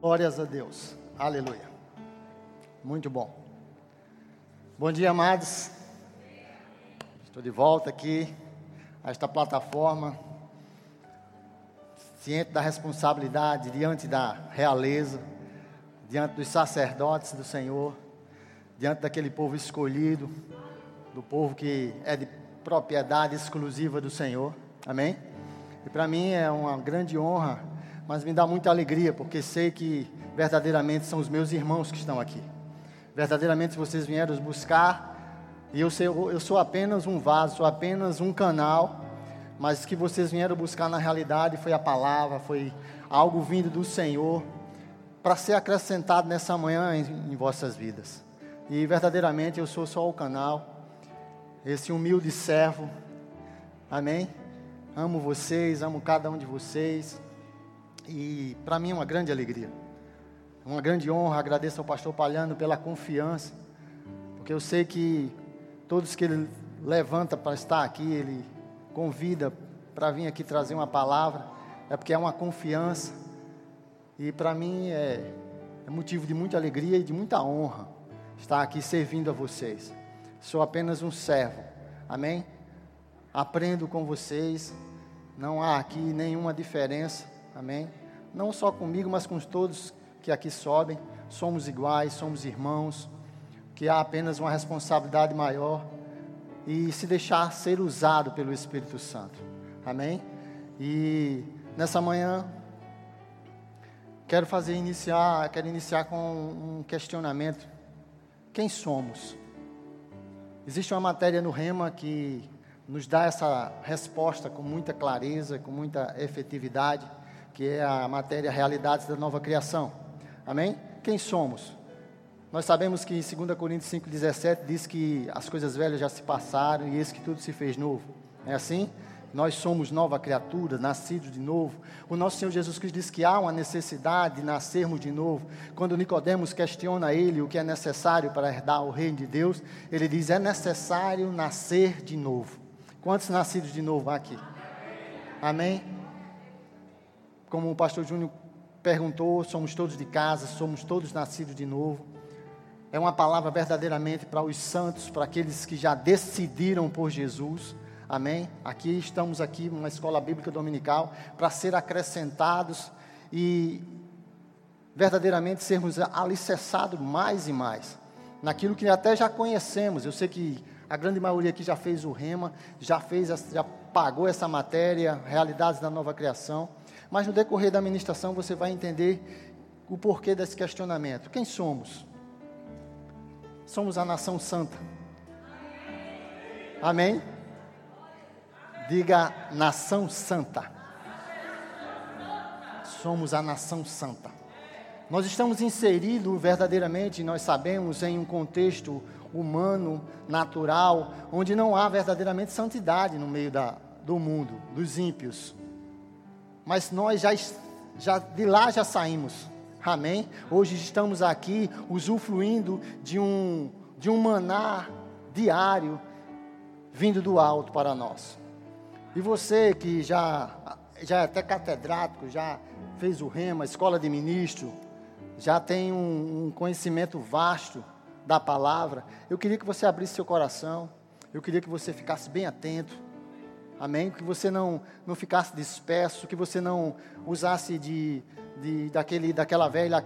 Glórias a Deus. Aleluia. Muito bom. Bom dia, amados. Estou de volta aqui a esta plataforma, ciente da responsabilidade diante da realeza, diante dos sacerdotes do Senhor, diante daquele povo escolhido, do povo que é de propriedade exclusiva do Senhor. Amém? E para mim é uma grande honra mas me dá muita alegria, porque sei que verdadeiramente são os meus irmãos que estão aqui. Verdadeiramente vocês vieram os buscar, e eu, sei, eu sou apenas um vaso, sou apenas um canal, mas que vocês vieram buscar na realidade foi a palavra, foi algo vindo do Senhor, para ser acrescentado nessa manhã em, em vossas vidas. E verdadeiramente eu sou só o canal, esse humilde servo, amém? Amo vocês, amo cada um de vocês. E para mim é uma grande alegria, uma grande honra. Agradeço ao pastor Palhano pela confiança, porque eu sei que todos que ele levanta para estar aqui, ele convida para vir aqui trazer uma palavra, é porque é uma confiança. E para mim é, é motivo de muita alegria e de muita honra estar aqui servindo a vocês. Sou apenas um servo, amém? Aprendo com vocês, não há aqui nenhuma diferença. Amém? Não só comigo, mas com todos que aqui sobem. Somos iguais, somos irmãos. Que há apenas uma responsabilidade maior e se deixar ser usado pelo Espírito Santo. Amém? E nessa manhã quero fazer iniciar, quero iniciar com um questionamento. Quem somos? Existe uma matéria no Rema que nos dá essa resposta com muita clareza, com muita efetividade que é a matéria Realidades da Nova Criação. Amém? Quem somos? Nós sabemos que em 2 Coríntios 5,17 diz que as coisas velhas já se passaram e eis que tudo se fez novo. É assim? Nós somos nova criatura, nascidos de novo. O nosso Senhor Jesus Cristo diz que há uma necessidade de nascermos de novo. Quando Nicodemos questiona ele o que é necessário para herdar o reino de Deus, ele diz: é necessário nascer de novo. Quantos nascidos de novo há aqui? Amém? Como o pastor Júnior perguntou, somos todos de casa, somos todos nascidos de novo. É uma palavra verdadeiramente para os santos, para aqueles que já decidiram por Jesus. Amém? Aqui estamos aqui numa escola bíblica dominical para ser acrescentados e verdadeiramente sermos alicerçados mais e mais naquilo que até já conhecemos. Eu sei que a grande maioria aqui já fez o rema, já fez, já pagou essa matéria, realidades da nova criação. Mas no decorrer da ministração você vai entender o porquê desse questionamento. Quem somos? Somos a nação santa. Amém? Diga nação santa. Somos a nação santa. Nós estamos inseridos verdadeiramente, nós sabemos, em um contexto humano, natural, onde não há verdadeiramente santidade no meio da, do mundo, dos ímpios mas nós já, já de lá já saímos. Amém? Hoje estamos aqui usufruindo de um, de um maná diário vindo do alto para nós. E você que já, já é até catedrático, já fez o rema, escola de ministro, já tem um, um conhecimento vasto da palavra, eu queria que você abrisse seu coração, eu queria que você ficasse bem atento Amém? Que você não, não ficasse disperso, que você não usasse de, de, daquele, daquela velha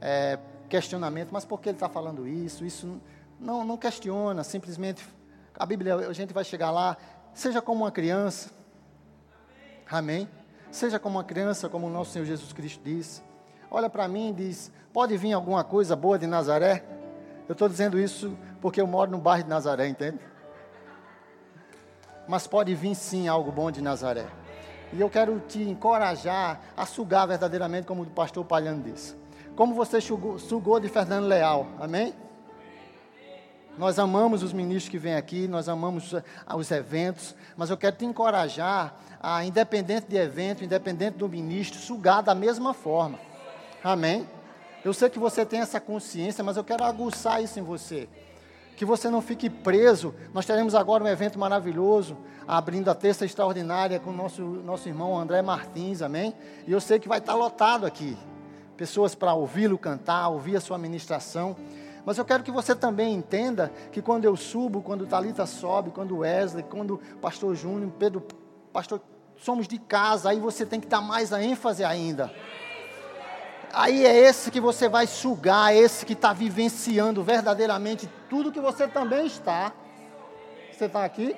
é, questionamento, mas por que ele está falando isso? Isso não, não questiona, simplesmente a Bíblia, a gente vai chegar lá, seja como uma criança. Amém? Seja como uma criança, como o nosso Senhor Jesus Cristo disse. Olha para mim e diz: pode vir alguma coisa boa de Nazaré? Eu estou dizendo isso porque eu moro no bairro de Nazaré, entende? Mas pode vir sim algo bom de Nazaré. E eu quero te encorajar a sugar verdadeiramente, como o pastor Palhano disse. Como você sugou, de Fernando Leal, amém? Nós amamos os ministros que vêm aqui, nós amamos os eventos, mas eu quero te encorajar a, independente de evento, independente do ministro, sugar da mesma forma. Amém? Eu sei que você tem essa consciência, mas eu quero aguçar isso em você que você não fique preso. Nós teremos agora um evento maravilhoso, abrindo a terça extraordinária com o nosso, nosso irmão André Martins, amém? E eu sei que vai estar lotado aqui. pessoas para ouvi-lo cantar, ouvir a sua ministração. Mas eu quero que você também entenda que quando eu subo, quando Talita sobe, quando Wesley, quando Pastor Júnior, Pedro, Pastor, somos de casa, aí você tem que dar mais a ênfase ainda. Aí é esse que você vai sugar, esse que está vivenciando verdadeiramente tudo que você também está. Você está aqui?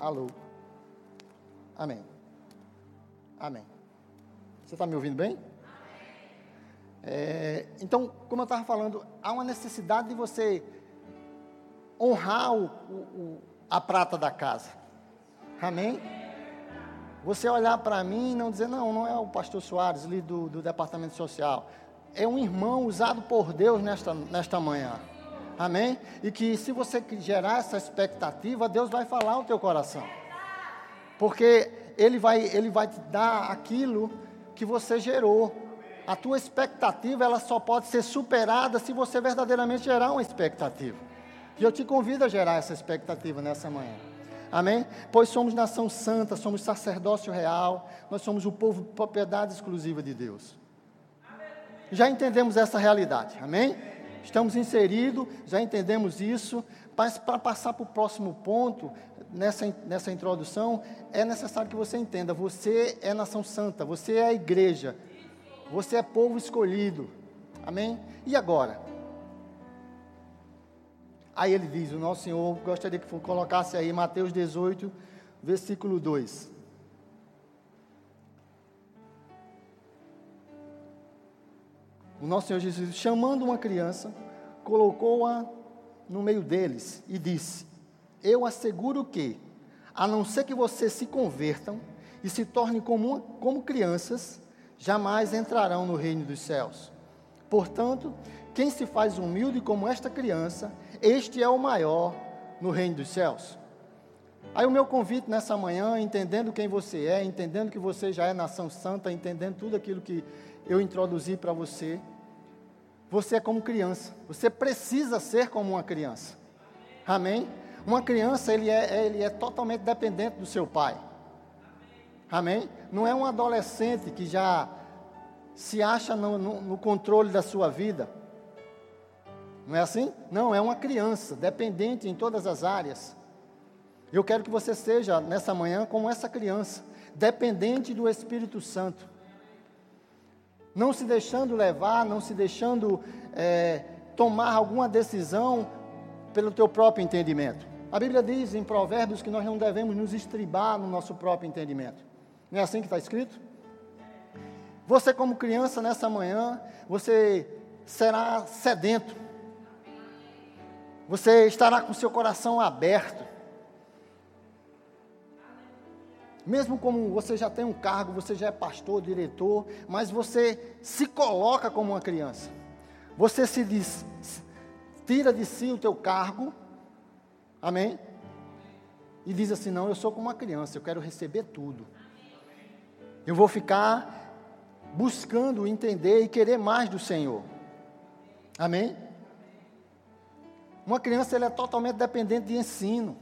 Alô. Amém. Amém. Você está me ouvindo bem? É, então, como eu estava falando, há uma necessidade de você honrar o, o, a prata da casa. Amém? Você olhar para mim e não dizer, não, não é o pastor Soares, ali do, do departamento social. É um irmão usado por Deus nesta, nesta manhã. Amém? E que se você gerar essa expectativa, Deus vai falar ao teu coração. Porque Ele vai, ele vai te dar aquilo que você gerou. A tua expectativa, ela só pode ser superada se você verdadeiramente gerar uma expectativa. E eu te convido a gerar essa expectativa nessa manhã. Amém? Pois somos nação santa, somos sacerdócio real, nós somos o povo propriedade exclusiva de Deus. Já entendemos essa realidade, amém? Estamos inseridos, já entendemos isso, mas para passar para o próximo ponto, nessa, nessa introdução, é necessário que você entenda: você é nação santa, você é a igreja, você é povo escolhido, amém? E agora? Aí ele diz: O nosso Senhor, gostaria que colocasse aí Mateus 18, versículo 2. O nosso Senhor Jesus, chamando uma criança, colocou-a no meio deles e disse: Eu asseguro que, a não ser que vocês se convertam e se tornem como, como crianças, jamais entrarão no reino dos céus. Portanto, quem se faz humilde como esta criança, este é o maior no reino dos céus. Aí o meu convite nessa manhã, entendendo quem você é, entendendo que você já é nação santa, entendendo tudo aquilo que eu introduzi para você, você é como criança. Você precisa ser como uma criança. Amém? Uma criança, ele é, ele é totalmente dependente do seu pai. Amém? Não é um adolescente que já se acha no, no, no controle da sua vida. Não é assim? Não, é uma criança, dependente em todas as áreas. Eu quero que você seja, nessa manhã, como essa criança, dependente do Espírito Santo. Não se deixando levar, não se deixando é, tomar alguma decisão pelo teu próprio entendimento. A Bíblia diz em Provérbios que nós não devemos nos estribar no nosso próprio entendimento. Não é assim que está escrito? Você, como criança, nessa manhã, você será sedento você estará com seu coração aberto. Mesmo como você já tem um cargo, você já é pastor, diretor, mas você se coloca como uma criança. Você se diz, tira de si o teu cargo, amém? E diz assim: não, eu sou como uma criança, eu quero receber tudo. Eu vou ficar buscando entender e querer mais do Senhor. Amém? Uma criança ela é totalmente dependente de ensino,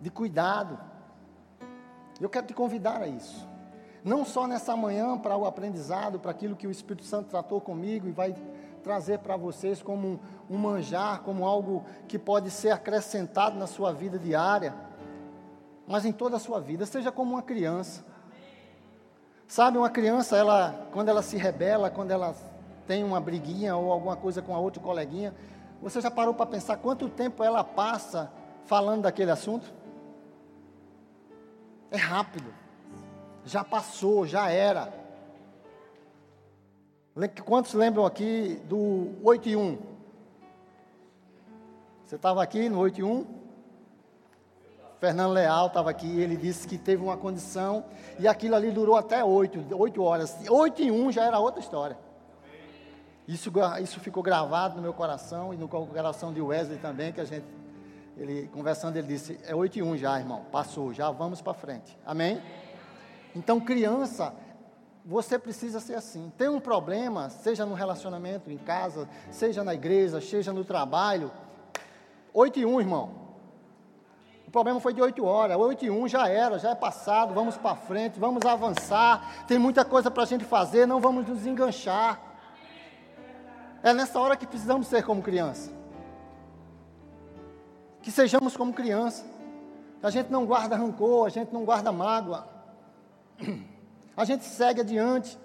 de cuidado. Eu quero te convidar a isso. Não só nessa manhã para o aprendizado, para aquilo que o Espírito Santo tratou comigo e vai trazer para vocês como um, um manjar, como algo que pode ser acrescentado na sua vida diária, mas em toda a sua vida, seja como uma criança. Sabe, uma criança, ela, quando ela se rebela, quando ela tem uma briguinha ou alguma coisa com a outra coleguinha, você já parou para pensar quanto tempo ela passa falando daquele assunto? É rápido. Já passou, já era. Quantos lembram aqui do 8 e 1? Você estava aqui no 8 e 1? Fernando Leal estava aqui, ele disse que teve uma condição e aquilo ali durou até 8, 8 horas. 8 e 1 já era outra história. Isso, isso ficou gravado no meu coração e no coração de Wesley também, que a gente, ele conversando, ele disse, é 8 e 1 já, irmão, passou, já vamos para frente. Amém? Então, criança, você precisa ser assim. Tem um problema, seja no relacionamento, em casa, seja na igreja, seja no trabalho, 8 e 1, irmão. O problema foi de 8 horas. 8 e 1 já era, já é passado. Vamos para frente, vamos avançar. Tem muita coisa para a gente fazer, não vamos nos enganchar. É nessa hora que precisamos ser como criança. Que sejamos como criança. A gente não guarda rancor, a gente não guarda mágoa. A gente segue adiante.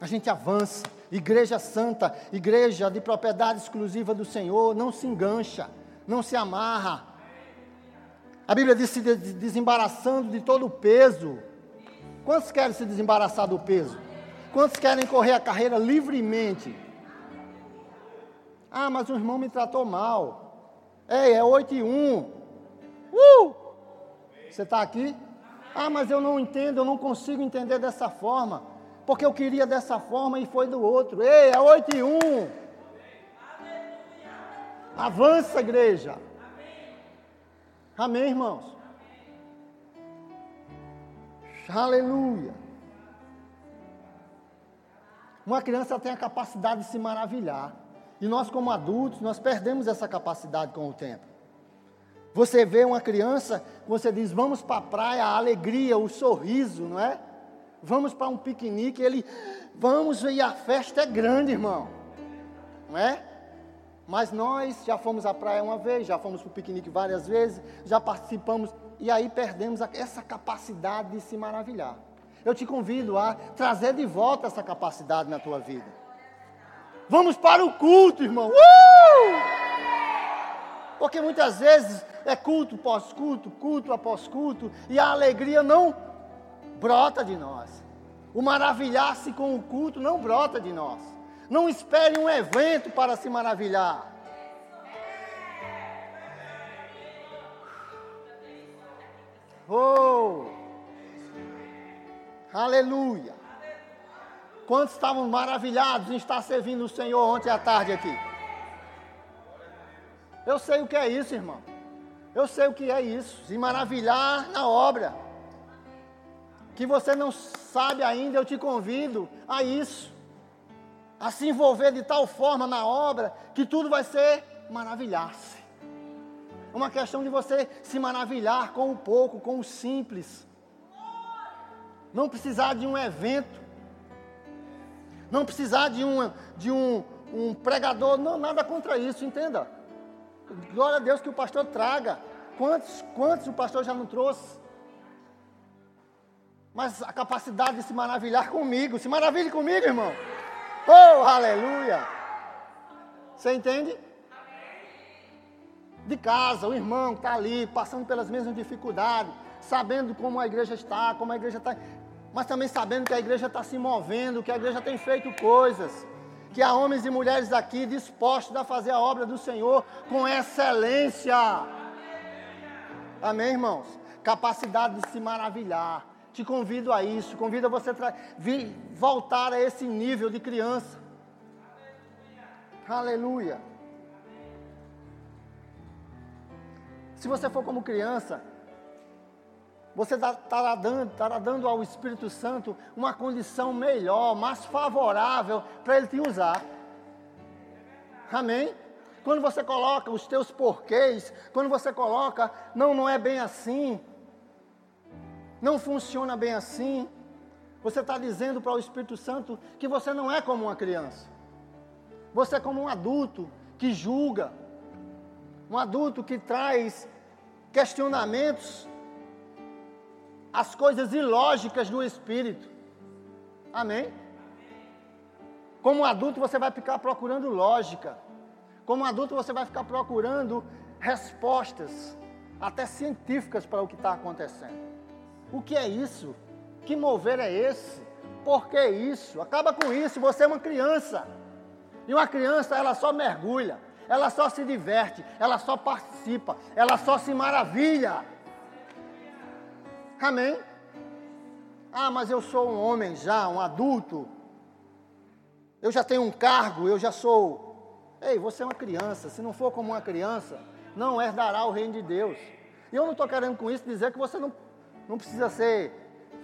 A gente avança. Igreja santa, igreja de propriedade exclusiva do Senhor, não se engancha, não se amarra. A Bíblia diz se desembaraçando de todo o peso. Quantos querem se desembaraçar do peso? Quantos querem correr a carreira livremente? Ah, mas o irmão me tratou mal. Ei, é 8 e 1. Uh! Você está aqui? Ah, mas eu não entendo, eu não consigo entender dessa forma. Porque eu queria dessa forma e foi do outro. Ei, é 8 e 1. Avança, igreja. Amém, irmãos? Aleluia. Uma criança tem a capacidade de se maravilhar. E nós, como adultos, nós perdemos essa capacidade com o tempo. Você vê uma criança, você diz, vamos para a praia, a alegria, o sorriso, não é? Vamos para um piquenique, ele, vamos e a festa é grande, irmão. Não é? Mas nós já fomos à praia uma vez, já fomos para o piquenique várias vezes, já participamos, e aí perdemos essa capacidade de se maravilhar. Eu te convido a trazer de volta essa capacidade na tua vida. Vamos para o culto, irmão. Uh! Porque muitas vezes é culto pós-culto, culto após culto, e a alegria não brota de nós. O maravilhar-se com o culto não brota de nós. Não espere um evento para se maravilhar. Oh! Aleluia! Quantos estavam maravilhados em estar servindo o Senhor ontem à tarde aqui? Eu sei o que é isso, irmão. Eu sei o que é isso. Se maravilhar na obra. Que você não sabe ainda, eu te convido a isso. A se envolver de tal forma na obra que tudo vai ser maravilhar-se. É uma questão de você se maravilhar com o pouco, com o simples. Não precisar de um evento. Não precisar de um, de um, um pregador. Não, nada contra isso, entenda. Glória a Deus que o pastor traga. Quantos, quantos o pastor já não trouxe? Mas a capacidade de se maravilhar comigo. Se maravilhe comigo, irmão. Oh, aleluia. Você entende? De casa, o irmão está ali, passando pelas mesmas dificuldades, sabendo como a igreja está, como a igreja está, mas também sabendo que a igreja está se movendo, que a igreja tem feito coisas que há homens e mulheres aqui dispostos a fazer a obra do Senhor com excelência. Amém, irmãos? Capacidade de se maravilhar. Te convido a isso, convido a você vir, voltar a esse nível de criança. Aleluia. Se você for como criança, você estará dando, estará dando ao Espírito Santo uma condição melhor, mais favorável para ele te usar. Amém? Quando você coloca os teus porquês, quando você coloca, não, não é bem assim, não funciona bem assim, você está dizendo para o Espírito Santo que você não é como uma criança. Você é como um adulto que julga, um adulto que traz questionamentos as coisas ilógicas do espírito. Amém? Como adulto você vai ficar procurando lógica. Como adulto você vai ficar procurando respostas, até científicas, para o que está acontecendo. O que é isso? Que mover é esse? Por que isso? Acaba com isso, você é uma criança. E uma criança, ela só mergulha, ela só se diverte, ela só participa, ela só se maravilha. Amém? Ah, mas eu sou um homem já, um adulto. Eu já tenho um cargo, eu já sou. Ei, você é uma criança. Se não for como uma criança, não herdará o reino de Deus. E eu não estou querendo com isso dizer que você não, não precisa ser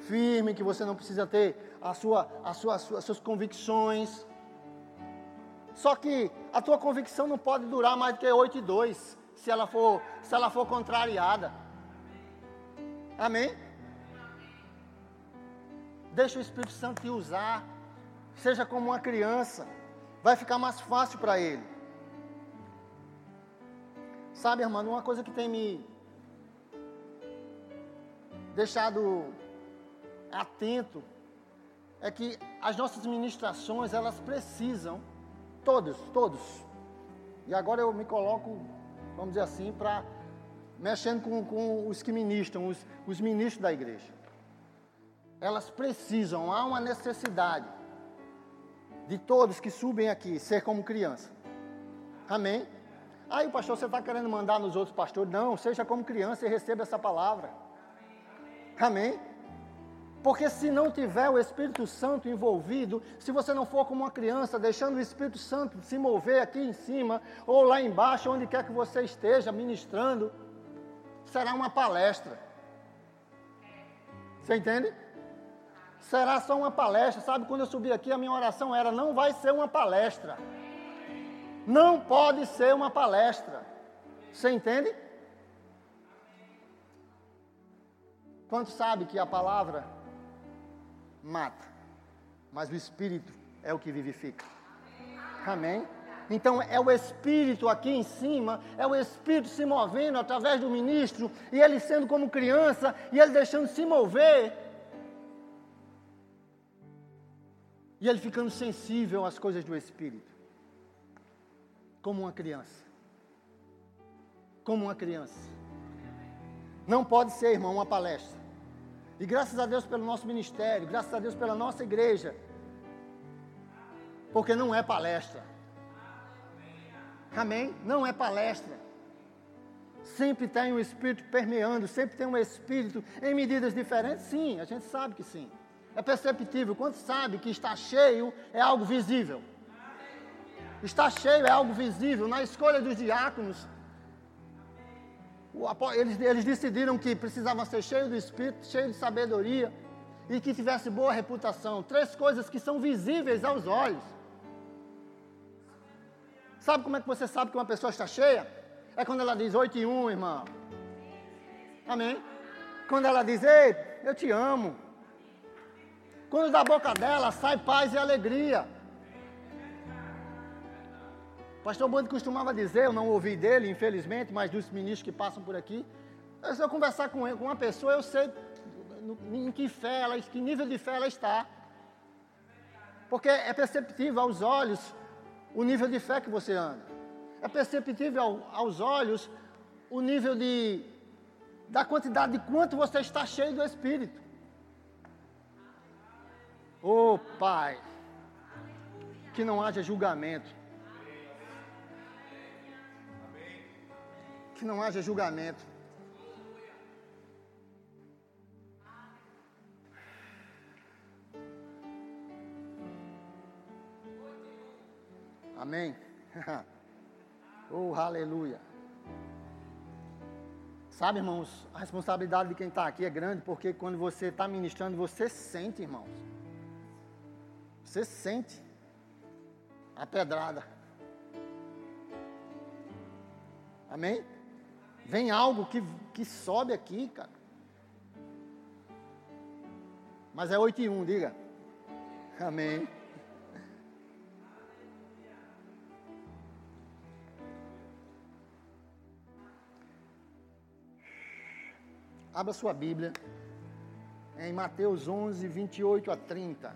firme, que você não precisa ter a sua, a sua, as suas convicções. Só que a tua convicção não pode durar mais do que 8 e 2, se ela for, se ela for contrariada. Amém? Deixa o Espírito Santo te usar. Seja como uma criança. Vai ficar mais fácil para ele. Sabe, irmão, uma coisa que tem me deixado atento é que as nossas ministrações, elas precisam, todos, todos. E agora eu me coloco, vamos dizer assim, para mexendo com, com, os que ministram, os, os ministros da igreja. Elas precisam, há uma necessidade de todos que subem aqui ser como criança. Amém? Aí o pastor, você está querendo mandar nos outros pastores? Não, seja como criança e receba essa palavra. Amém? Porque se não tiver o Espírito Santo envolvido, se você não for como uma criança, deixando o Espírito Santo se mover aqui em cima, ou lá embaixo, onde quer que você esteja ministrando, será uma palestra. Você entende? Será só uma palestra. Sabe, quando eu subi aqui, a minha oração era: não vai ser uma palestra. Não pode ser uma palestra. Você entende? Quanto sabe que a palavra mata, mas o Espírito é o que vivifica. Amém? Então é o Espírito aqui em cima, é o Espírito se movendo através do ministro, e ele sendo como criança, e ele deixando se mover, e ele ficando sensível às coisas do Espírito, como uma criança. Como uma criança. Não pode ser, irmão, uma palestra. E graças a Deus pelo nosso ministério, graças a Deus pela nossa igreja. Porque não é palestra. Amém? Não é palestra. Sempre tem um espírito permeando, sempre tem um espírito em medidas diferentes? Sim, a gente sabe que sim. É perceptível. Quando sabe que está cheio, é algo visível. Está cheio é algo visível. Na escolha dos diáconos, eles, eles decidiram que precisavam ser cheios do Espírito, cheios de sabedoria e que tivesse boa reputação. Três coisas que são visíveis aos olhos. Sabe como é que você sabe que uma pessoa está cheia? É quando ela diz 8 e 1, irmão. Amém? Quando ela diz, ei, eu te amo. Quando da boca dela sai paz e alegria. Pastor Bando costumava dizer, eu não ouvi dele, infelizmente, mas dos ministros que passam por aqui. Se eu conversar com, ele, com uma pessoa, eu sei em que fé ela, que nível de fé ela está. Porque é perceptível aos olhos o nível de fé que você anda. É perceptível ao, aos olhos o nível de da quantidade de quanto você está cheio do Espírito. Oh Pai, que não haja julgamento. que não haja julgamento. Amém? oh, aleluia. Sabe, irmãos, a responsabilidade de quem está aqui é grande, porque quando você está ministrando, você sente, irmãos. Você sente a pedrada. Amém? Vem algo que, que sobe aqui, cara. Mas é 8 e 1, diga. Amém. Abra sua Bíblia em Mateus 11, 28 a 30.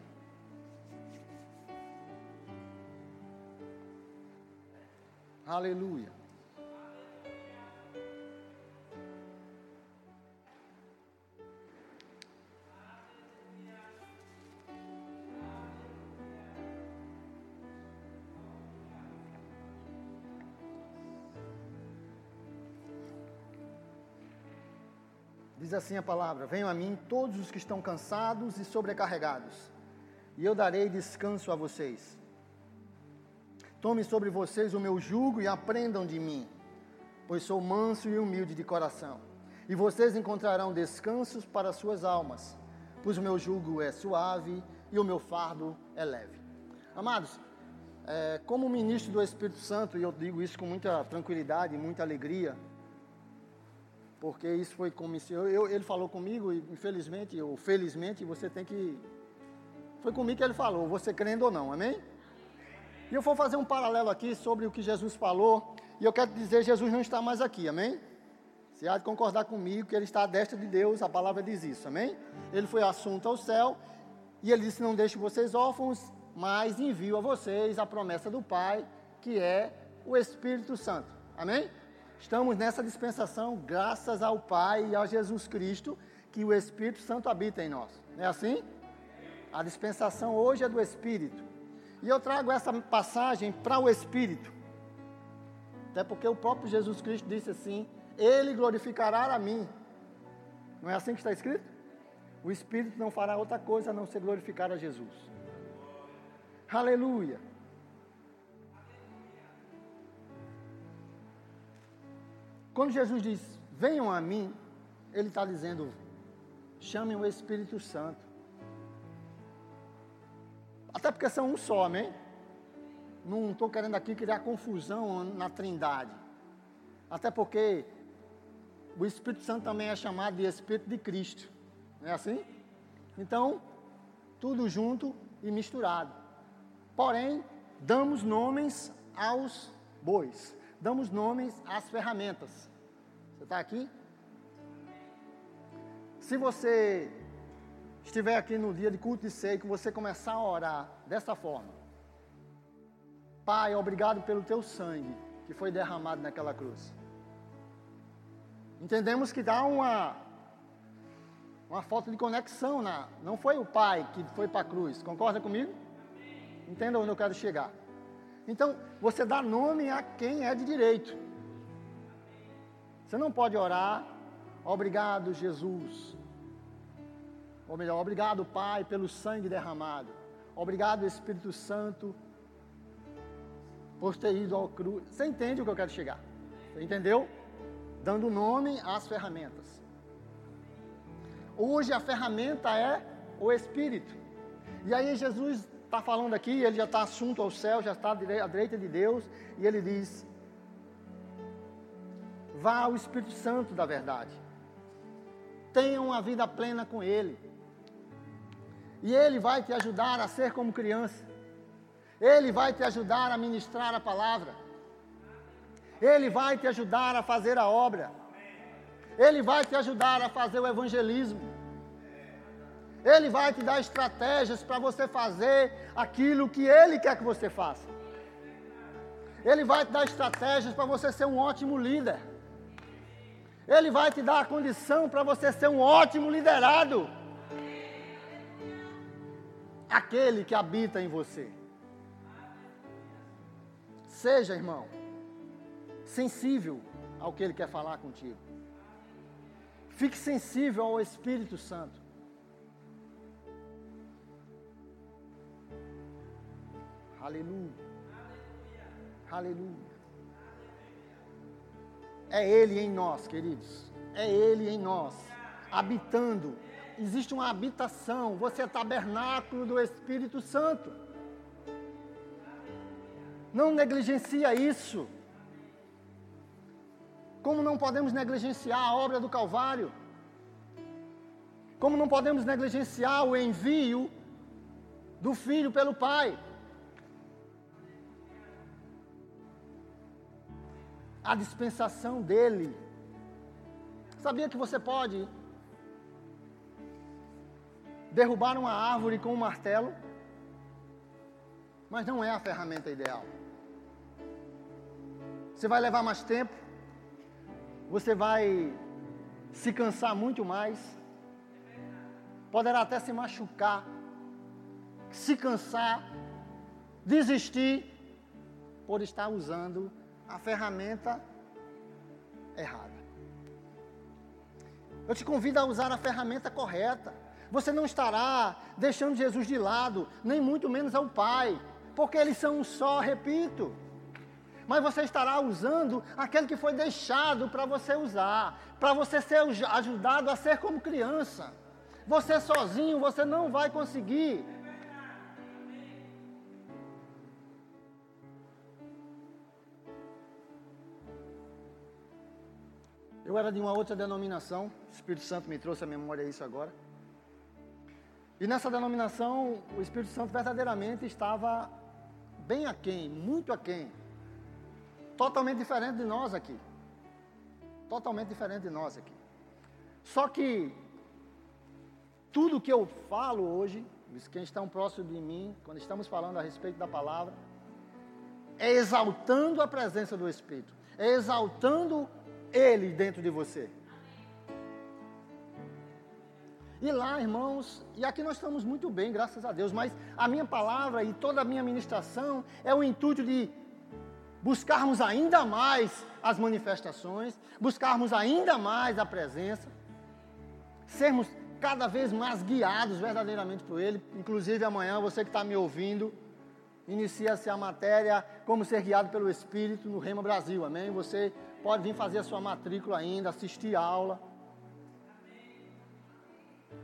Aleluia. Diz assim a palavra: Venham a mim todos os que estão cansados e sobrecarregados, e eu darei descanso a vocês. Tome sobre vocês o meu jugo e aprendam de mim, pois sou manso e humilde de coração, e vocês encontrarão descansos para suas almas, pois o meu jugo é suave e o meu fardo é leve. Amados, é, como ministro do Espírito Santo, e eu digo isso com muita tranquilidade e muita alegria, porque isso foi comissionado. Ele falou comigo, e infelizmente, ou felizmente, você tem que. Foi comigo que ele falou, você crendo ou não, amém? E eu vou fazer um paralelo aqui sobre o que Jesus falou, e eu quero dizer: Jesus não está mais aqui, amém? Você há de concordar comigo que ele está à destra de Deus, a palavra diz isso, amém? Ele foi assunto ao céu, e ele disse: Não deixe vocês órfãos, mas envio a vocês a promessa do Pai, que é o Espírito Santo, amém? Estamos nessa dispensação graças ao Pai e a Jesus Cristo, que o Espírito Santo habita em nós. Não é assim? A dispensação hoje é do Espírito. E eu trago essa passagem para o Espírito. Até porque o próprio Jesus Cristo disse assim: Ele glorificará a mim. Não é assim que está escrito? O Espírito não fará outra coisa a não ser glorificar a Jesus. Aleluia. Quando Jesus diz, venham a mim, ele está dizendo, chamem o Espírito Santo. Até porque são um só, amém? Não estou querendo aqui criar confusão na trindade. Até porque o Espírito Santo também é chamado de Espírito de Cristo. Não é assim? Então, tudo junto e misturado. Porém, damos nomes aos bois damos nomes às ferramentas. Você está aqui? Se você estiver aqui no dia de culto de ceia, que você começar a orar dessa forma. Pai, obrigado pelo teu sangue que foi derramado naquela cruz. Entendemos que dá uma uma falta de conexão na, não foi o pai que foi para a cruz. Concorda comigo? Entenda onde eu quero chegar. Então, você dá nome a quem é de direito. Você não pode orar, obrigado, Jesus. Ou melhor, obrigado, Pai, pelo sangue derramado. Obrigado, Espírito Santo, por ter ido ao cruz. Você entende o que eu quero chegar? Você entendeu? Dando nome às ferramentas. Hoje a ferramenta é o Espírito. E aí Jesus está falando aqui, ele já está assunto ao céu, já está à direita de Deus, e ele diz: Vá ao Espírito Santo da verdade, tenha uma vida plena com Ele, e Ele vai te ajudar a ser como criança, Ele vai te ajudar a ministrar a palavra, Ele vai te ajudar a fazer a obra, Ele vai te ajudar a fazer o evangelismo. Ele vai te dar estratégias para você fazer aquilo que Ele quer que você faça. Ele vai te dar estratégias para você ser um ótimo líder. Ele vai te dar a condição para você ser um ótimo liderado. Aquele que habita em você. Seja, irmão, sensível ao que Ele quer falar contigo. Fique sensível ao Espírito Santo. Aleluia. Aleluia. É Ele em nós, queridos. É Ele em nós. Habitando. Existe uma habitação. Você é tabernáculo do Espírito Santo. Não negligencia isso. Como não podemos negligenciar a obra do Calvário? Como não podemos negligenciar o envio do Filho pelo Pai? a dispensação dele. Sabia que você pode derrubar uma árvore com um martelo, mas não é a ferramenta ideal. Você vai levar mais tempo, você vai se cansar muito mais, poderá até se machucar, se cansar, desistir por estar usando a ferramenta errada. Eu te convido a usar a ferramenta correta. Você não estará deixando Jesus de lado, nem muito menos ao Pai, porque eles são um só, repito. Mas você estará usando aquele que foi deixado para você usar, para você ser ajudado a ser como criança. Você sozinho, você não vai conseguir. Eu era de uma outra denominação, o Espírito Santo me trouxe à memória isso agora. E nessa denominação, o Espírito Santo verdadeiramente estava bem aquém, muito aquém. Totalmente diferente de nós aqui. Totalmente diferente de nós aqui. Só que tudo que eu falo hoje, quem está próximo de mim, quando estamos falando a respeito da palavra, é exaltando a presença do Espírito, é exaltando Ele dentro de você. E lá, irmãos, e aqui nós estamos muito bem, graças a Deus, mas a minha palavra e toda a minha ministração é o intuito de buscarmos ainda mais as manifestações, buscarmos ainda mais a presença, sermos cada vez mais guiados verdadeiramente por Ele. Inclusive amanhã, você que está me ouvindo, inicia-se a matéria Como Ser Guiado pelo Espírito no Rema Brasil, amém? Você pode vir fazer a sua matrícula ainda, assistir a aula.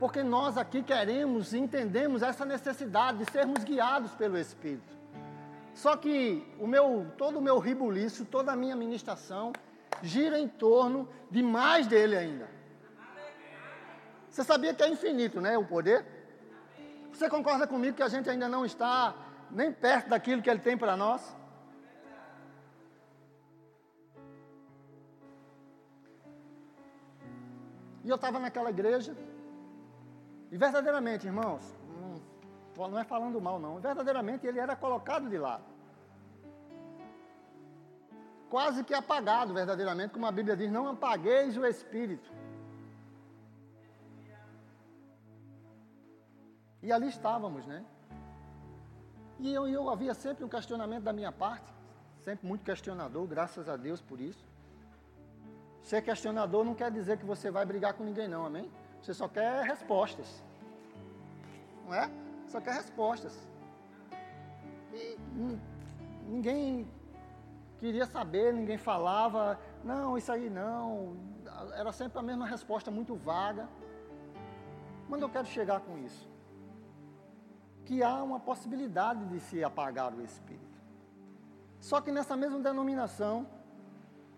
Porque nós aqui queremos e entendemos essa necessidade de sermos guiados pelo Espírito. Só que o meu, todo o meu ribuliço, toda a minha ministração gira em torno de mais dele ainda. Você sabia que é infinito, né? O poder? Você concorda comigo que a gente ainda não está nem perto daquilo que ele tem para nós? E eu estava naquela igreja, e verdadeiramente, irmãos, não, não é falando mal, não, verdadeiramente ele era colocado de lado. Quase que apagado, verdadeiramente, como a Bíblia diz: não apagueis o espírito. E ali estávamos, né? E eu, eu havia sempre um questionamento da minha parte, sempre muito questionador, graças a Deus por isso. Ser questionador não quer dizer que você vai brigar com ninguém, não, amém? Você só quer respostas. Não é? Só quer respostas. E ninguém queria saber, ninguém falava, não, isso aí não. Era sempre a mesma resposta muito vaga. Mas eu quero chegar com isso que há uma possibilidade de se apagar o espírito. Só que nessa mesma denominação,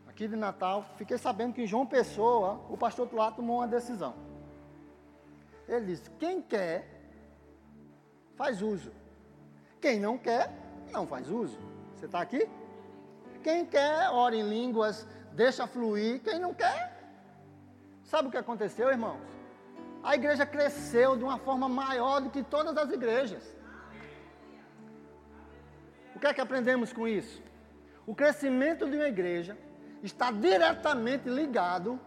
aqui de Natal, fiquei sabendo que em João Pessoa, o pastor Tuá tomou uma decisão. Ele disse: quem quer, faz uso. Quem não quer, não faz uso. Você está aqui? Quem quer, ora em línguas, deixa fluir. Quem não quer, sabe o que aconteceu, irmãos? a igreja cresceu de uma forma maior do que todas as igrejas. O que é que aprendemos com isso? O crescimento de uma igreja está diretamente ligado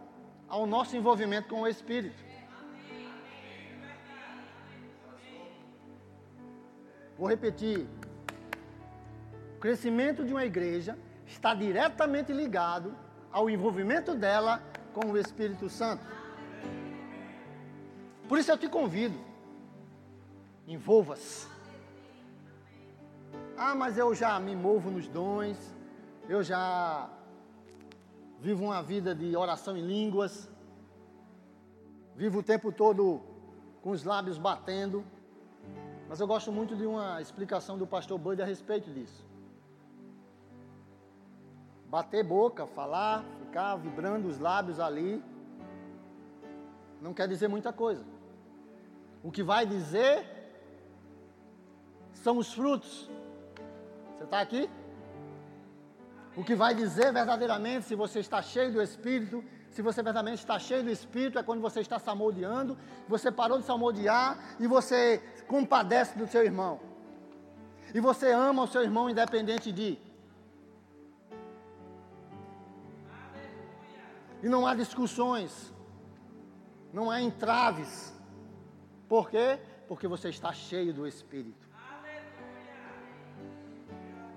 ao nosso envolvimento com o Espírito. Vou repetir. O crescimento de uma igreja está diretamente ligado ao envolvimento dela com o Espírito Santo. Por isso eu te convido. Envolva-se. Ah, mas eu já me movo nos dons. Eu já vivo uma vida de oração em línguas. Vivo o tempo todo com os lábios batendo. Mas eu gosto muito de uma explicação do pastor Bud a respeito disso. Bater boca, falar, ficar vibrando os lábios ali, não quer dizer muita coisa. O que vai dizer são os frutos. Você está aqui? O que vai dizer verdadeiramente se você está cheio do Espírito, se você verdadeiramente está cheio do Espírito, é quando você está salmodiando, você parou de salmodiar e você compadece do seu irmão. E você ama o seu irmão independente de. E não há discussões, não há entraves. Por quê? Porque você está cheio do Espírito.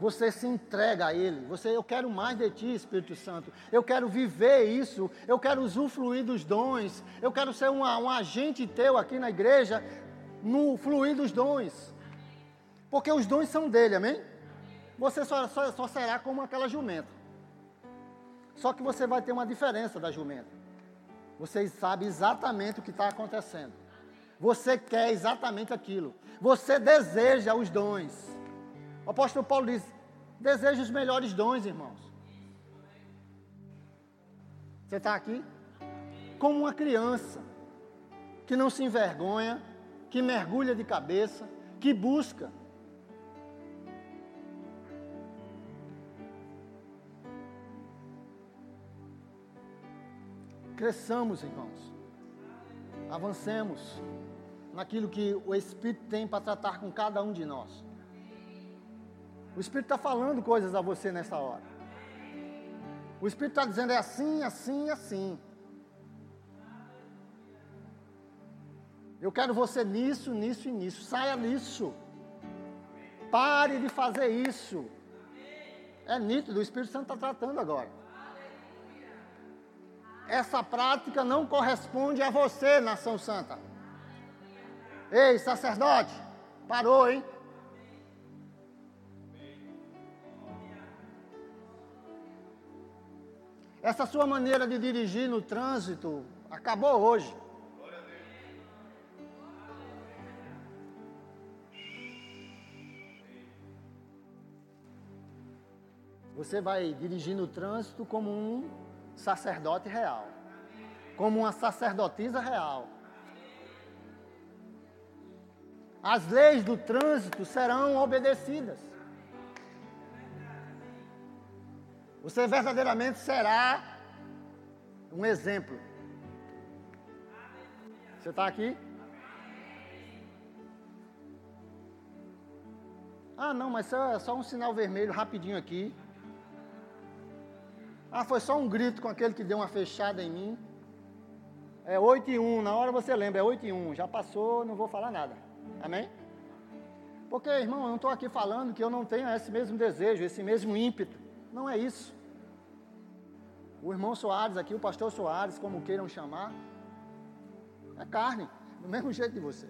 Você se entrega a Ele. Você, eu quero mais de Ti, Espírito Santo. Eu quero viver isso. Eu quero usufruir dos dons. Eu quero ser um, um agente teu aqui na igreja, no fluir dos dons. Porque os dons são dele, amém? Você só, só, só será como aquela jumenta. Só que você vai ter uma diferença da jumenta. Você sabe exatamente o que está acontecendo. Você quer exatamente aquilo. Você deseja os dons. O apóstolo Paulo diz: deseja os melhores dons, irmãos. Você está aqui? como uma criança, que não se envergonha, que mergulha de cabeça, que busca. Cresçamos, irmãos. Avancemos naquilo que o Espírito tem para tratar com cada um de nós. O Espírito está falando coisas a você nessa hora. O Espírito está dizendo é assim, assim, assim. Eu quero você nisso, nisso e nisso. Saia nisso. Pare de fazer isso. É nítido, o Espírito Santo está tratando agora. Essa prática não corresponde a você, nação santa. Ei, sacerdote, parou, hein? Essa sua maneira de dirigir no trânsito acabou hoje. Você vai dirigir no trânsito como um sacerdote real, como uma sacerdotisa real. As leis do trânsito serão obedecidas. Você verdadeiramente será um exemplo. Você está aqui? Ah, não, mas é só um sinal vermelho rapidinho aqui. Ah, foi só um grito com aquele que deu uma fechada em mim. É 8 e 1, na hora você lembra, é 8 e 1. Já passou, não vou falar nada. Amém? Porque, irmão, eu não estou aqui falando que eu não tenho esse mesmo desejo, esse mesmo ímpeto. Não é isso. O irmão Soares aqui, o pastor Soares, como queiram chamar, é carne, do mesmo jeito de você.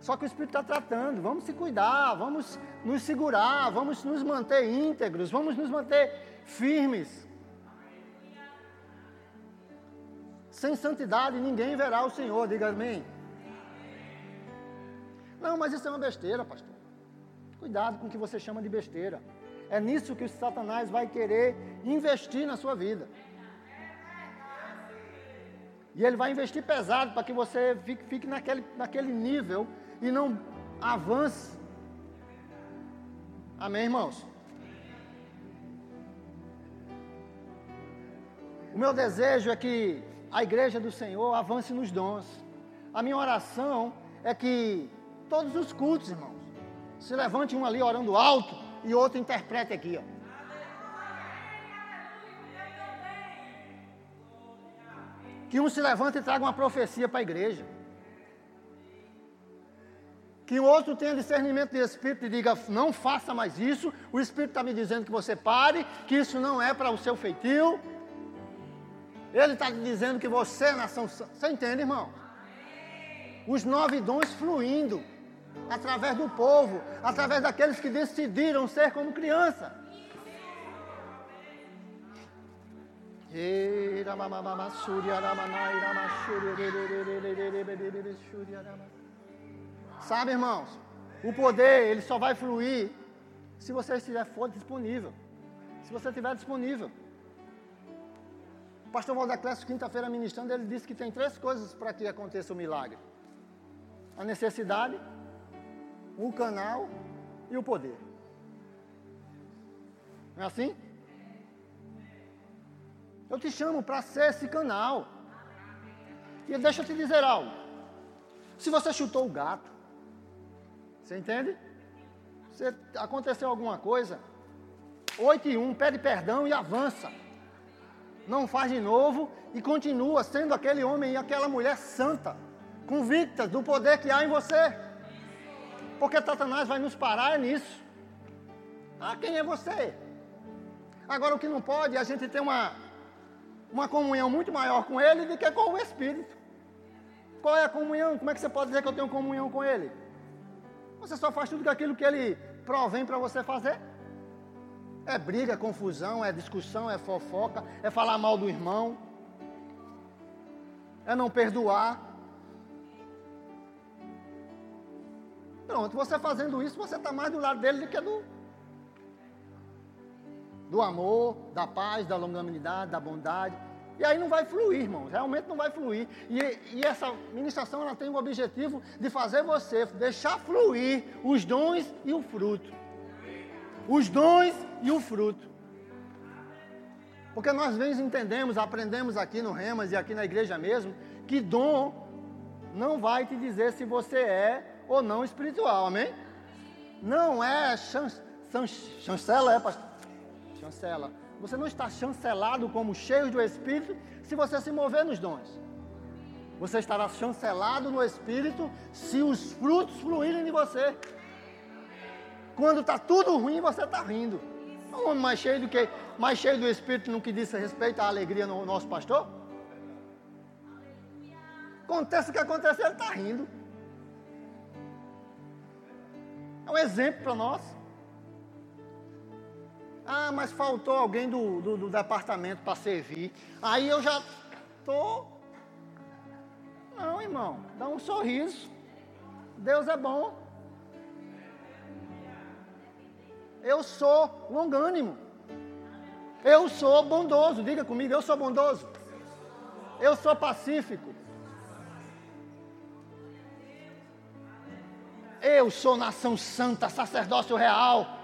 Só que o Espírito está tratando, vamos se cuidar, vamos nos segurar, vamos nos manter íntegros, vamos nos manter firmes. Sem santidade ninguém verá o Senhor, diga amém. Não, mas isso é uma besteira, pastor. Cuidado com o que você chama de besteira. É nisso que o Satanás vai querer investir na sua vida. E ele vai investir pesado para que você fique, fique naquele, naquele nível e não avance. Amém, irmãos? O meu desejo é que a igreja do Senhor avance nos dons. A minha oração é que todos os cultos, irmãos, se levante um ali orando alto e outro interprete aqui, ó. Que um se levante e traga uma profecia para a igreja. Que o outro tenha discernimento de espírito e diga: não faça mais isso. O espírito está me dizendo que você pare, que isso não é para o seu feitio. Ele está dizendo que você é nação. Você entende, irmão? Os nove dons fluindo através do povo, através daqueles que decidiram ser como criança. Sabe, irmãos, o poder ele só vai fluir se você estiver for disponível. Se você estiver disponível. O pastor Valdeclécio, quinta-feira ministrando, ele disse que tem três coisas para que aconteça o milagre: a necessidade, o canal e o poder. Não é assim? Eu te chamo para ser esse canal. E deixa eu te dizer algo. Se você chutou o gato, você entende? Se aconteceu alguma coisa, 8 e 1, pede perdão e avança. Não faz de novo e continua sendo aquele homem e aquela mulher santa, convicta do poder que há em você. Porque Satanás vai nos parar nisso. Ah, quem é você? Agora o que não pode é a gente ter uma, uma comunhão muito maior com ele do que com o Espírito. Qual é a comunhão? Como é que você pode dizer que eu tenho comunhão com ele? Você só faz tudo aquilo que ele provém para você fazer. É briga, é confusão, é discussão, é fofoca, é falar mal do irmão, é não perdoar, Pronto, você fazendo isso, você está mais do lado dele do que do, do amor, da paz, da longanimidade, da bondade. E aí não vai fluir, irmãos. Realmente não vai fluir. E, e essa ministração ela tem o objetivo de fazer você deixar fluir os dons e o fruto. Os dons e o fruto. Porque nós vezes entendemos, aprendemos aqui no Remas e aqui na igreja mesmo, que dom não vai te dizer se você é ou não espiritual, amém? Não é chan, chan, chancela, é pastor? Chancela. Você não está chancelado como cheio do Espírito se você se mover nos dons. Você estará chancelado no Espírito se os frutos fluírem de você. Quando está tudo ruim, você está rindo. Um homem mais cheio do que mais cheio do Espírito no que diz respeito à alegria no nosso pastor? Acontece o que acontece, ele está rindo. É um exemplo para nós. Ah, mas faltou alguém do, do, do departamento para servir. Aí eu já estou. Não, irmão, dá um sorriso. Deus é bom. Eu sou longânimo. Eu sou bondoso. Diga comigo, eu sou bondoso. Eu sou pacífico. Eu sou nação santa, sacerdócio real.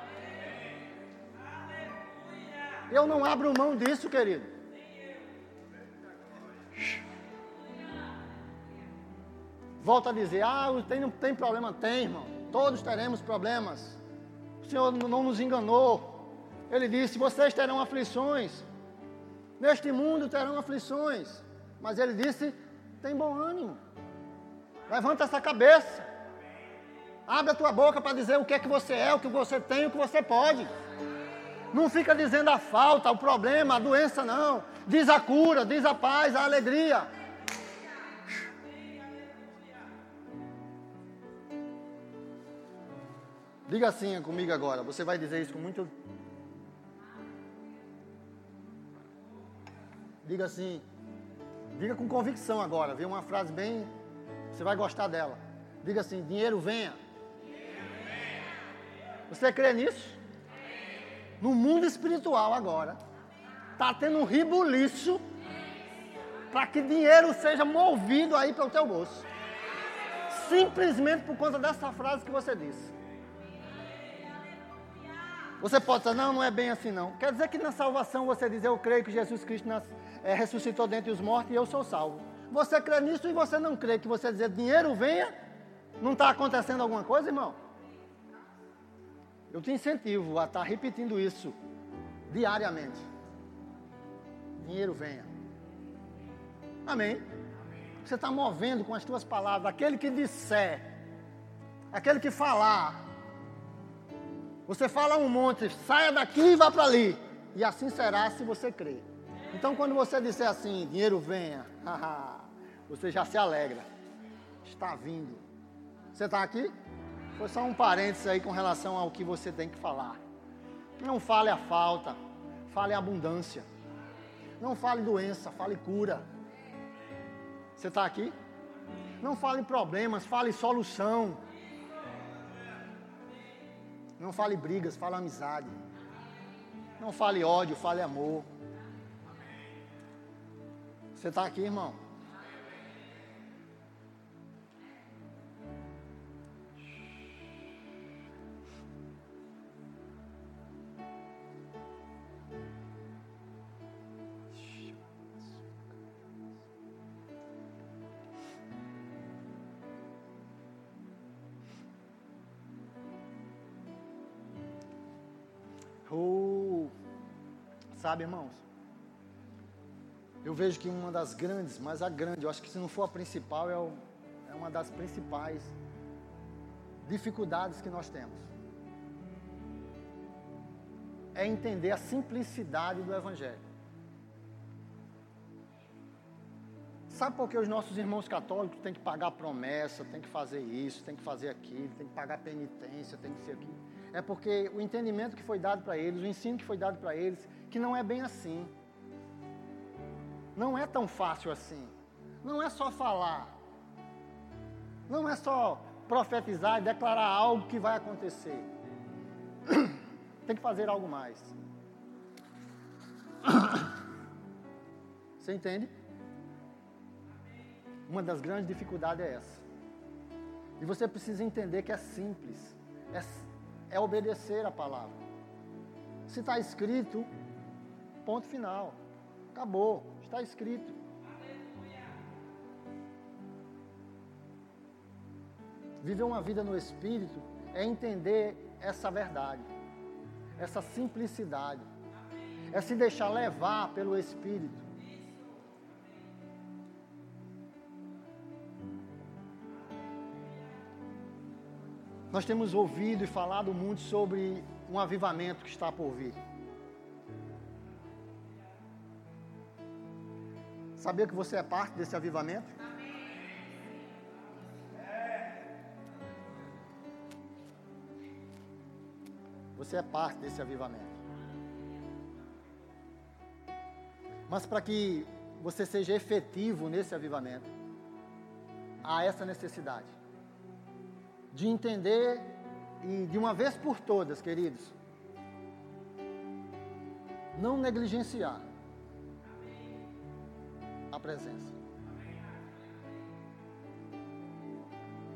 Eu não abro mão disso, querido. Volta a dizer: ah, tem, tem problema. Tem, irmão. Todos teremos problemas. O Senhor não nos enganou. Ele disse: vocês terão aflições. Neste mundo terão aflições. Mas ele disse: tem bom ânimo. Levanta essa cabeça. Abre a tua boca para dizer o que é que você é, o que você tem, o que você pode. Não fica dizendo a falta, o problema, a doença, não. Diz a cura, diz a paz, a alegria. Diga assim comigo agora. Você vai dizer isso com muito. Diga assim. Diga com convicção agora. Viu uma frase bem. Você vai gostar dela. Diga assim: dinheiro venha. Você crê nisso? No mundo espiritual agora, está tendo um ribuliço para que dinheiro seja movido aí para o teu bolso. Simplesmente por conta dessa frase que você disse. Você pode dizer, não, não é bem assim não. Quer dizer que na salvação você diz, eu creio que Jesus Cristo nas, é, ressuscitou dentre os mortos e eu sou salvo. Você crê nisso e você não crê que você dizer dinheiro venha, não está acontecendo alguma coisa, irmão? Eu te incentivo a estar tá repetindo isso diariamente. Dinheiro venha. Amém. Você está movendo com as tuas palavras. Aquele que disser, aquele que falar. Você fala um monte, saia daqui e vá para ali. E assim será se você crer. Então, quando você disser assim, dinheiro venha, você já se alegra. Está vindo. Você está aqui? Foi só um parênteses aí com relação ao que você tem que falar. Não fale a falta, fale a abundância. Não fale doença, fale cura. Você está aqui? Não fale problemas, fale solução. Não fale brigas, fale amizade. Não fale ódio, fale amor. Você está aqui, irmão? Sabe, irmãos? Eu vejo que uma das grandes, mas a grande, eu acho que se não for a principal, é, o, é uma das principais dificuldades que nós temos. É entender a simplicidade do Evangelho. Sabe por que os nossos irmãos católicos têm que pagar promessa, têm que fazer isso, têm que fazer aquilo, têm que pagar penitência, têm que ser aquilo? É porque o entendimento que foi dado para eles, o ensino que foi dado para eles, que não é bem assim. Não é tão fácil assim. Não é só falar. Não é só profetizar e declarar algo que vai acontecer. Tem que fazer algo mais. Você entende? Uma das grandes dificuldades é essa. E você precisa entender que é simples. É, é obedecer a palavra. Se está escrito, ponto final. Acabou. Está escrito. Viver uma vida no Espírito é entender essa verdade, essa simplicidade, é se deixar levar pelo Espírito. Nós temos ouvido e falado muito sobre um avivamento que está por vir. Sabia que você é parte desse avivamento? Você é parte desse avivamento. Mas para que você seja efetivo nesse avivamento, há essa necessidade de entender e de uma vez por todas, queridos, não negligenciar a presença.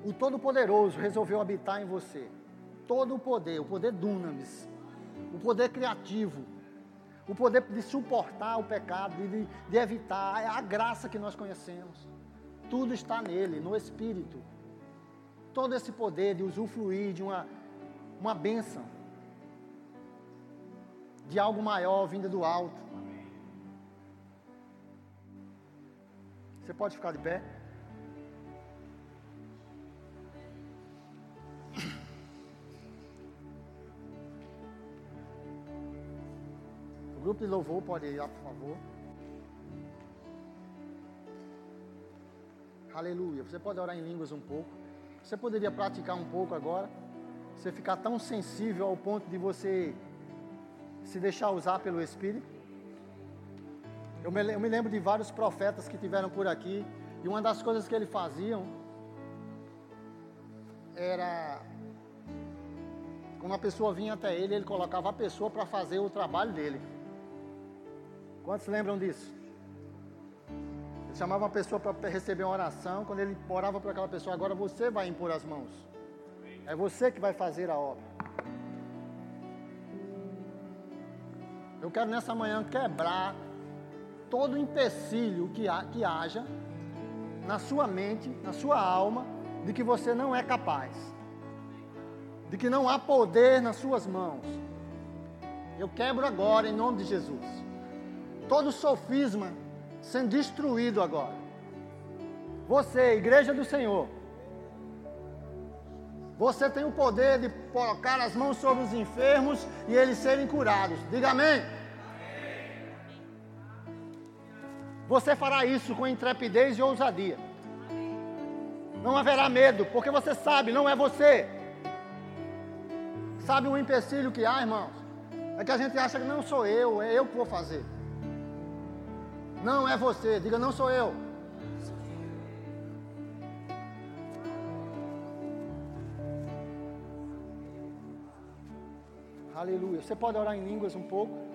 O Todo-Poderoso resolveu habitar em você. Todo o poder, o poder dunamis, o poder criativo, o poder de suportar o pecado, de, de evitar, é a graça que nós conhecemos. Tudo está nele, no Espírito todo esse poder de usufruir de uma, uma bênção, de algo maior vinda do alto. Você pode ficar de pé? O grupo de louvor pode ir lá, por favor. Aleluia. Você pode orar em línguas um pouco. Você poderia praticar um pouco agora? Você ficar tão sensível ao ponto de você se deixar usar pelo Espírito? Eu me, eu me lembro de vários profetas que tiveram por aqui, e uma das coisas que eles faziam era quando a pessoa vinha até ele, ele colocava a pessoa para fazer o trabalho dele. Quantos lembram disso? Ele chamava uma pessoa para receber uma oração. Quando ele orava para aquela pessoa, agora você vai impor as mãos. É você que vai fazer a obra. Eu quero nessa manhã quebrar todo empecilho que, ha, que haja na sua mente, na sua alma, de que você não é capaz, de que não há poder nas suas mãos. Eu quebro agora em nome de Jesus. Todo sofisma sendo destruído agora. Você, igreja do Senhor, você tem o poder de colocar as mãos sobre os enfermos e eles serem curados. Diga amém. Você fará isso com intrepidez e ousadia. Não haverá medo, porque você sabe, não é você. Sabe o empecilho que há, irmãos? É que a gente acha que não sou eu, é eu que vou fazer. Não é você, diga não sou eu. Aleluia. Você pode orar em línguas um pouco?